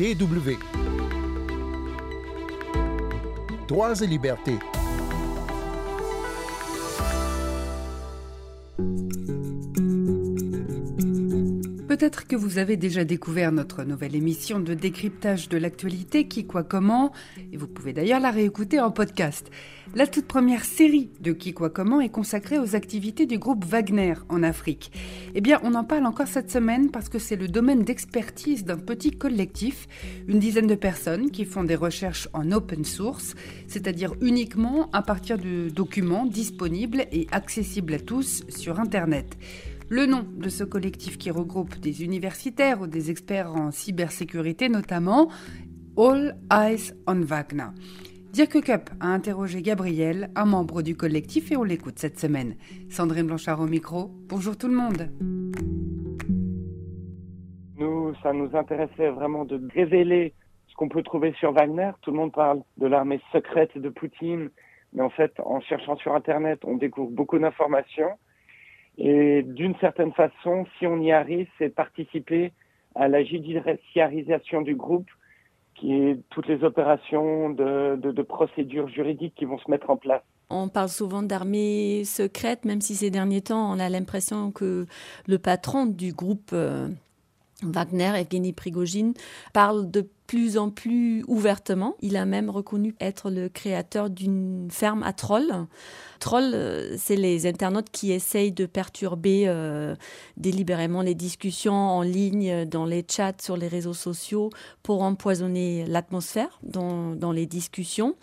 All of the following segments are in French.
DW. Droits et libertés. Peut-être que vous avez déjà découvert notre nouvelle émission de décryptage de l'actualité Qui quoi comment, et vous pouvez d'ailleurs la réécouter en podcast. La toute première série de Qui quoi comment est consacrée aux activités du groupe Wagner en Afrique. Eh bien, on en parle encore cette semaine parce que c'est le domaine d'expertise d'un petit collectif, une dizaine de personnes qui font des recherches en open source, c'est-à-dire uniquement à partir de documents disponibles et accessibles à tous sur Internet. Le nom de ce collectif qui regroupe des universitaires ou des experts en cybersécurité notamment, All Eyes on Wagner. Dirk Cup a interrogé Gabriel, un membre du collectif, et on l'écoute cette semaine. Sandrine Blanchard au micro. Bonjour tout le monde. Nous, ça nous intéressait vraiment de révéler ce qu'on peut trouver sur Wagner. Tout le monde parle de l'armée secrète de Poutine, mais en fait, en cherchant sur Internet, on découvre beaucoup d'informations. Et d'une certaine façon, si on y arrive, c'est participer à la judiciarisation du groupe, qui est toutes les opérations de, de, procédures juridiques qui vont se mettre en place. On parle souvent d'armée secrète, même si ces derniers temps, on a l'impression que le patron du groupe euh, Wagner, Evgeny Prigogine, parle de plus en plus ouvertement. Il a même reconnu être le créateur d'une ferme à trolls. Trolls, euh, c'est les internautes qui essayent de perturber euh, délibérément les discussions en ligne, dans les chats, sur les réseaux sociaux, pour empoisonner l'atmosphère dans, les discussions.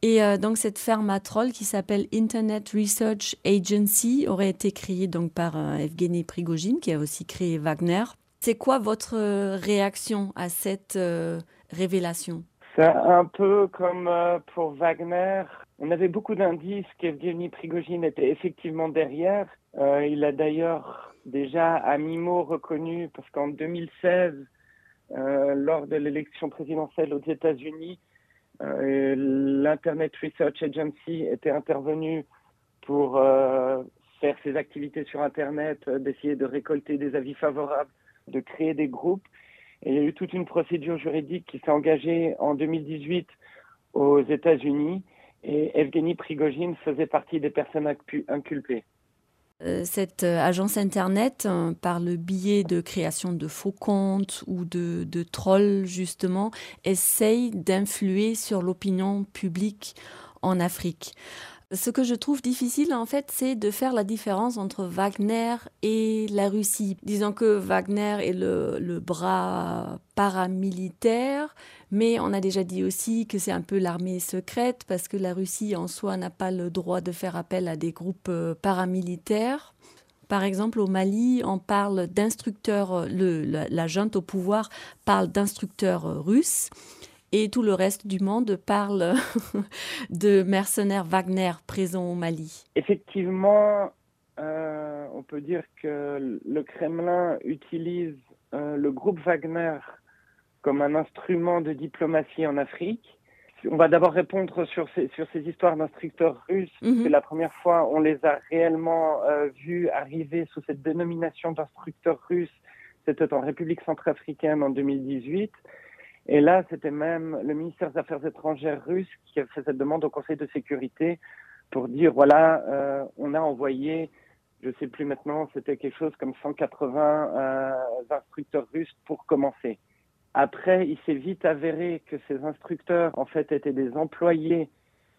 Et euh, donc cette ferme à trolls qui s'appelle Internet Research Agency aurait été créée donc par Evgeny Prigogine, qui a aussi créé Wagner c'est quoi votre euh, réaction à cette euh, révélation? C'est un peu comme euh, pour Wagner. On avait beaucoup d'indices qu'Evgeny Prigogine était effectivement derrière. il a d'ailleurs déjà à mi-mot reconnu, parce qu'en 2016, lors de l'élection présidentielle aux États-Unis, l'Internet Research Agency était intervenu pour faire ses activités sur Internet, d'essayer de récolter des avis favorables de créer des groupes. Et il y a eu toute une procédure juridique qui s'est engagée en 2018 aux États-Unis et Evgeny Prigogine faisait partie des personnes inculpées. Euh, cette euh, agence Internet, euh, par le biais de création de faux comptes ou de, trolls, justement, essaye d'influer sur l'opinion publique en Afrique. Ce que je trouve difficile, en fait, c'est de faire la différence entre Wagner et la Russie. Disons que Wagner est le, bras paramilitaire, mais on a déjà dit aussi que c'est un peu l'armée secrète, parce que la Russie en soi n'a pas le droit de faire appel à des groupes euh, paramilitaires. Par exemple, au Mali, on parle d'instructeurs, la, la junte au pouvoir parle d'instructeurs euh, russes et tout le reste du monde parle de mercenaires Wagner présents au Mali. Effectivement, euh, on peut dire que le Kremlin utilise euh, le groupe Wagner comme un instrument de diplomatie en Afrique. On va d'abord répondre sur ces, sur ces histoires d'instructeurs russes. Mhm. C'est la première fois on les a réellement euh, vus arriver sous cette dénomination d'instructeurs russes. C'était en République centrafricaine en 2018. Et là, c'était même le ministère des Affaires étrangères russe qui a fait cette demande au Conseil de sécurité pour dire, voilà, euh, on a envoyé, je ne sais plus maintenant, c'était quelque chose comme 180 euh, instructeurs russes pour commencer. Après, il s'est vite avéré que ces instructeurs, en fait, étaient des employés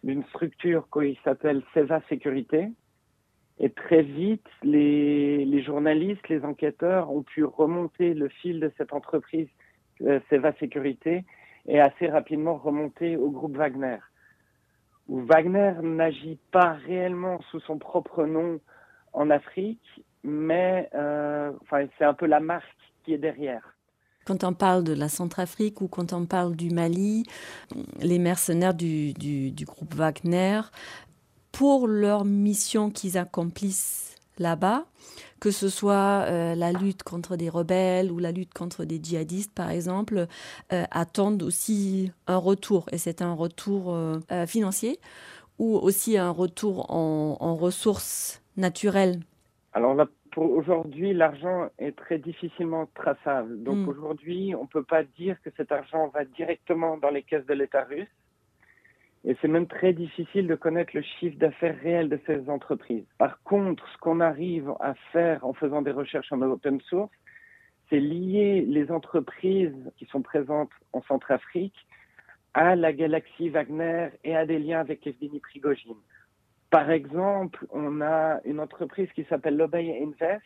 d'une structure qui s'appelle Seva Sécurité. Et très vite, les, journalistes, les enquêteurs ont pu remonter le fil de cette entreprise Seva Sécurité est assez rapidement remonté au groupe Wagner. Wagner n'agit pas réellement sous son propre nom en Afrique, mais euh, c'est un peu la marque qui est derrière. Quand on parle de la Centrafrique ou quand on parle du Mali, les mercenaires du groupe Wagner, pour leur mission qu'ils accomplissent là-bas, que ce soit euh, la lutte contre des rebelles ou la lutte contre des djihadistes, par exemple, euh, attendent aussi un retour. Et c'est un retour euh, financier ou aussi un retour en, ressources naturelles. Alors pour aujourd'hui, l'argent est très difficilement traçable. Donc Mm. aujourd'hui, on ne peut pas dire que cet argent va directement dans les caisses de l'État russe. Et c'est même très difficile de connaître le chiffre d'affaires réel de ces entreprises. Par contre, ce qu'on arrive à faire en faisant des recherches en open source, c'est lier les entreprises qui sont présentes en Centrafrique à la galaxie Wagner et à des liens avec Evgeny Prigogine. Par exemple, on a une entreprise qui s'appelle Lobey Invest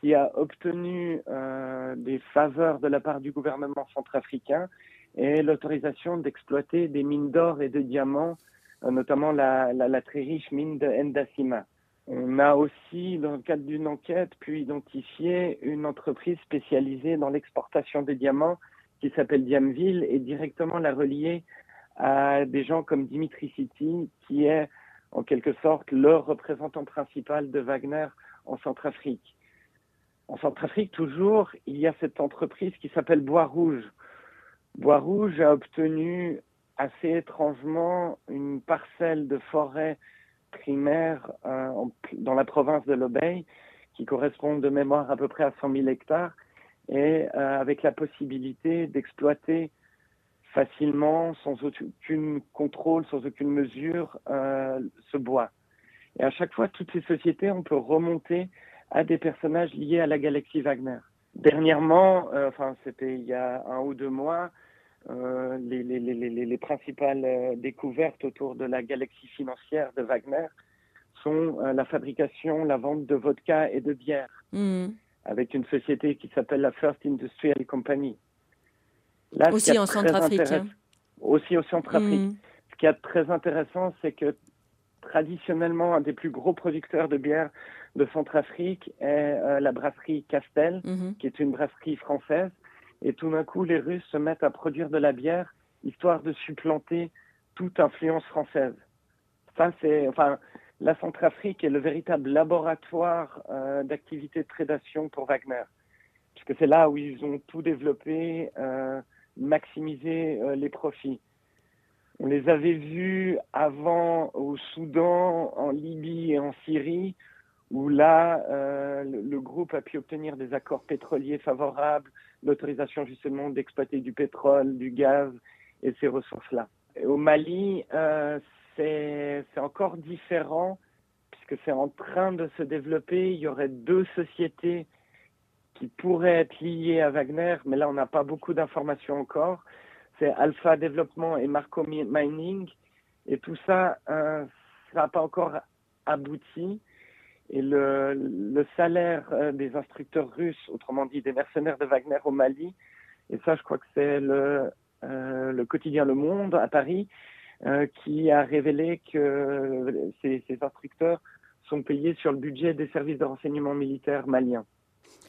qui a obtenu euh, des faveurs de la part du gouvernement centrafricain et l'autorisation d'exploiter des mines d'or et de diamants, euh, notamment la, très riche mine de Ndasima. On a aussi, dans le cadre d'une enquête, pu identifier une entreprise spécialisée dans l'exportation de diamants qui s'appelle Diamville et directement la relier à des gens comme Dimitri City, qui est en quelque sorte le représentant principal de Wagner en Centrafrique. En Centrafrique, toujours, il y a cette entreprise qui s'appelle Bois Rouge. Bois Rouge a obtenu assez étrangement une parcelle de forêt primaire euh, dans la province de l'Obey, qui correspond de mémoire à peu près à 100 000 hectares, et euh, avec la possibilité d'exploiter facilement, sans aucun contrôle, sans aucune mesure, euh, ce bois. Et à chaque fois, toutes ces sociétés, on peut remonter à des personnages liés à la galaxie Wagner. Dernièrement, enfin c'était il y a un ou deux mois, euh, les, les, les, les, principales euh, découvertes autour de la galaxie financière de Wagner sont euh, la fabrication, la vente de vodka et de bière, mmh. avec une société qui s'appelle la First Industrial Company. Là, aussi en Centrafrique. Hein. Aussi au Centrafrique. Mmh. Ce qui est très intéressant, c'est que traditionnellement, un des plus gros producteurs de bière de Centrafrique est euh, la brasserie Castel, mmh. qui est une brasserie française. Et tout d'un coup, les Russes se mettent à produire de la bière, histoire de supplanter toute influence française. Ça, c'est, enfin, la Centrafrique est le véritable laboratoire euh, d'activité de prédation pour Wagner, puisque c'est là où ils ont tout développé, euh, maximisé euh, les profits. On les avait vus avant au Soudan, en Libye et en Syrie, où là, euh, le, groupe a pu obtenir des accords pétroliers favorables, l'autorisation justement d'exploiter du pétrole, du gaz et ces ressources-là. Au Mali, euh, c'est encore différent, puisque c'est en train de se développer. Il y aurait deux sociétés qui pourraient être liées à Wagner, mais là, on n'a pas beaucoup d'informations encore. C'est Alpha Développement et Marco Mining. Et tout ça, euh, ça n'a pas encore abouti. Et le, le salaire euh, des instructeurs russes, autrement dit des mercenaires de Wagner au Mali, et ça je crois que c'est le, euh, le quotidien Le Monde à Paris, euh, qui a révélé que ces, ces, instructeurs sont payés sur le budget des services de renseignement militaire maliens.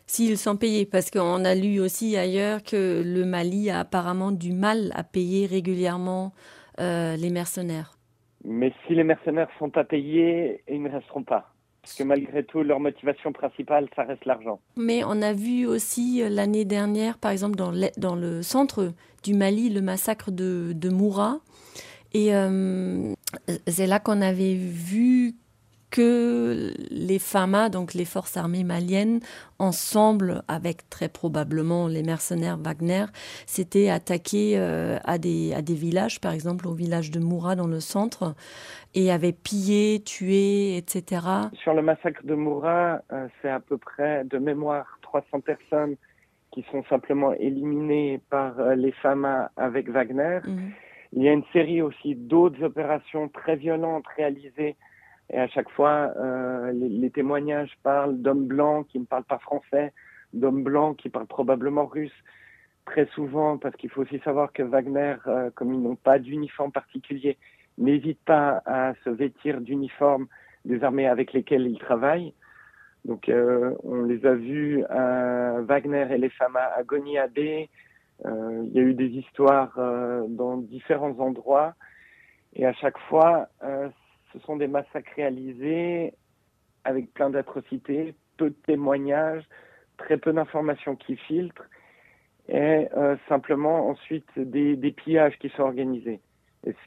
S'ils sont payés, parce qu'on a lu aussi ailleurs que le Mali a apparemment du mal à payer régulièrement les mercenaires. Mais si les mercenaires sont pas payés, ils ne resteront pas parce que malgré tout, leur motivation principale, ça reste l'argent. Mais on a vu aussi l'année dernière, par exemple, dans le, centre du Mali, le massacre de, de Moura. Et euh, c'est là qu'on avait vu que les FAMA, donc les forces armées maliennes, ensemble avec très probablement les mercenaires Wagner, s'étaient attaqués euh, à, des, à des villages, par exemple au village de Moura dans le centre, et avaient pillé, tué, etc. Sur le massacre de Moura, euh, c'est à peu près de mémoire 300 personnes qui sont simplement éliminées par euh, les FAMA avec Wagner. Mmh. Il y a une série aussi d'autres opérations très violentes réalisées et à chaque fois, euh, les, témoignages parlent d'hommes blancs qui ne parlent pas français, d'hommes blancs qui parlent probablement russe. Très souvent, parce qu'il faut aussi savoir que Wagner, euh, comme ils n'ont pas d'uniforme particulier, n'hésite pas à se vêtir d'uniforme des armées avec lesquelles ils travaillent. Donc, euh, on les a vus, Wagner et les femmes à Goniabé. il y a eu des histoires dans différents endroits. Et à chaque fois, ce sont des massacres réalisés avec plein d'atrocités, peu de témoignages, très peu d'informations qui filtrent, et euh, simplement ensuite des, des, pillages qui sont organisés.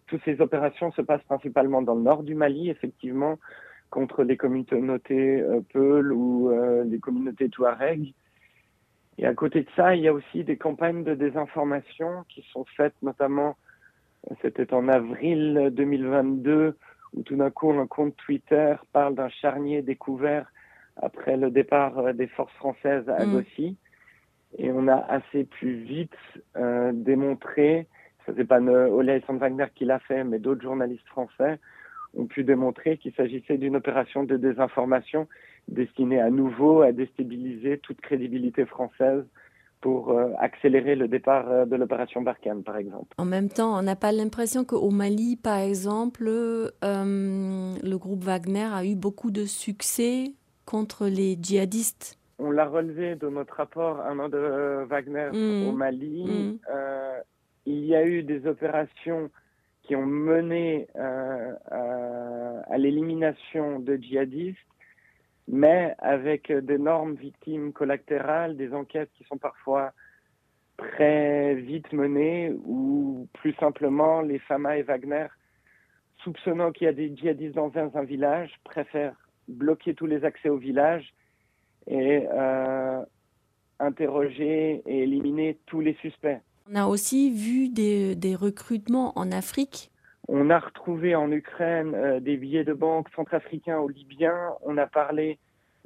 Toutes ces opérations se passent principalement dans le nord du Mali, effectivement, contre les communautés Peul ou les communautés Touareg. Et à côté de ça, il y a aussi des campagnes de désinformation qui sont faites, notamment, c'était en avril 2022, où tout d'un coup, un compte Twitter parle d'un charnier découvert après le départ des forces françaises à mm. Gossi. Et on a assez plus vite euh, démontré, ce n'est pas Ole Wagner qui l'a fait, mais d'autres journalistes français ont pu démontrer qu'il s'agissait d'une opération de désinformation destinée à nouveau à déstabiliser toute crédibilité française pour euh, accélérer le départ euh, de l'opération Barkhane, par exemple. En même temps, on n'a pas l'impression qu'au Mali, par exemple, euh, le groupe Wagner a eu beaucoup de succès contre les djihadistes. On l'a relevé de notre rapport un an de Wagner mmh. au Mali. Mmh. il y a eu des opérations qui ont mené à l'élimination de djihadistes mais avec d'énormes victimes collatérales, des enquêtes qui sont parfois très vite menées, ou plus simplement les Fama et Wagner, soupçonnant qu'il y a des djihadistes dans un, village, préfèrent bloquer tous les accès au village et euh, interroger et éliminer tous les suspects. On a aussi vu des, des recrutements en Afrique. On a retrouvé en Ukraine euh, des billets de banque centrafricains ou libyens. On a parlé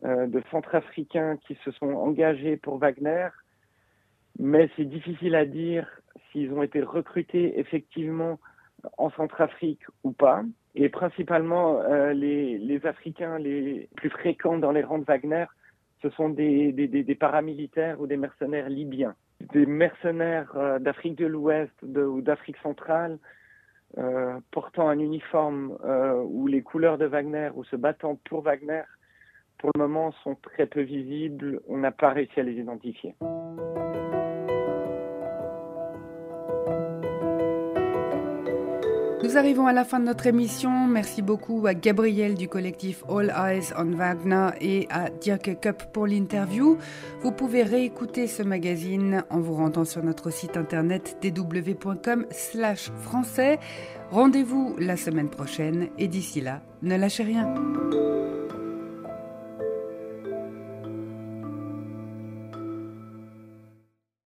euh, de centrafricains qui se sont engagés pour Wagner, mais c'est difficile à dire s'ils ont été recrutés effectivement en Centrafrique ou pas. Et principalement, euh, les, Africains les plus fréquents dans les rangs de Wagner, ce sont des, paramilitaires ou des mercenaires libyens. Des mercenaires d'Afrique de l'Ouest ou d'Afrique centrale, euh, portant un uniforme ou les couleurs de Wagner ou se battant pour Wagner, pour le moment, sont très peu visibles. On n'a pas réussi à les identifier. Nous arrivons à la fin de notre émission. Merci beaucoup à Gabriel du collectif All Eyes on Wagner et à Dirk Cup pour l'interview. Vous pouvez réécouter ce magazine en vous rendant sur notre site internet dw.com/français. Rendez-vous la semaine prochaine et d'ici là, ne lâchez rien.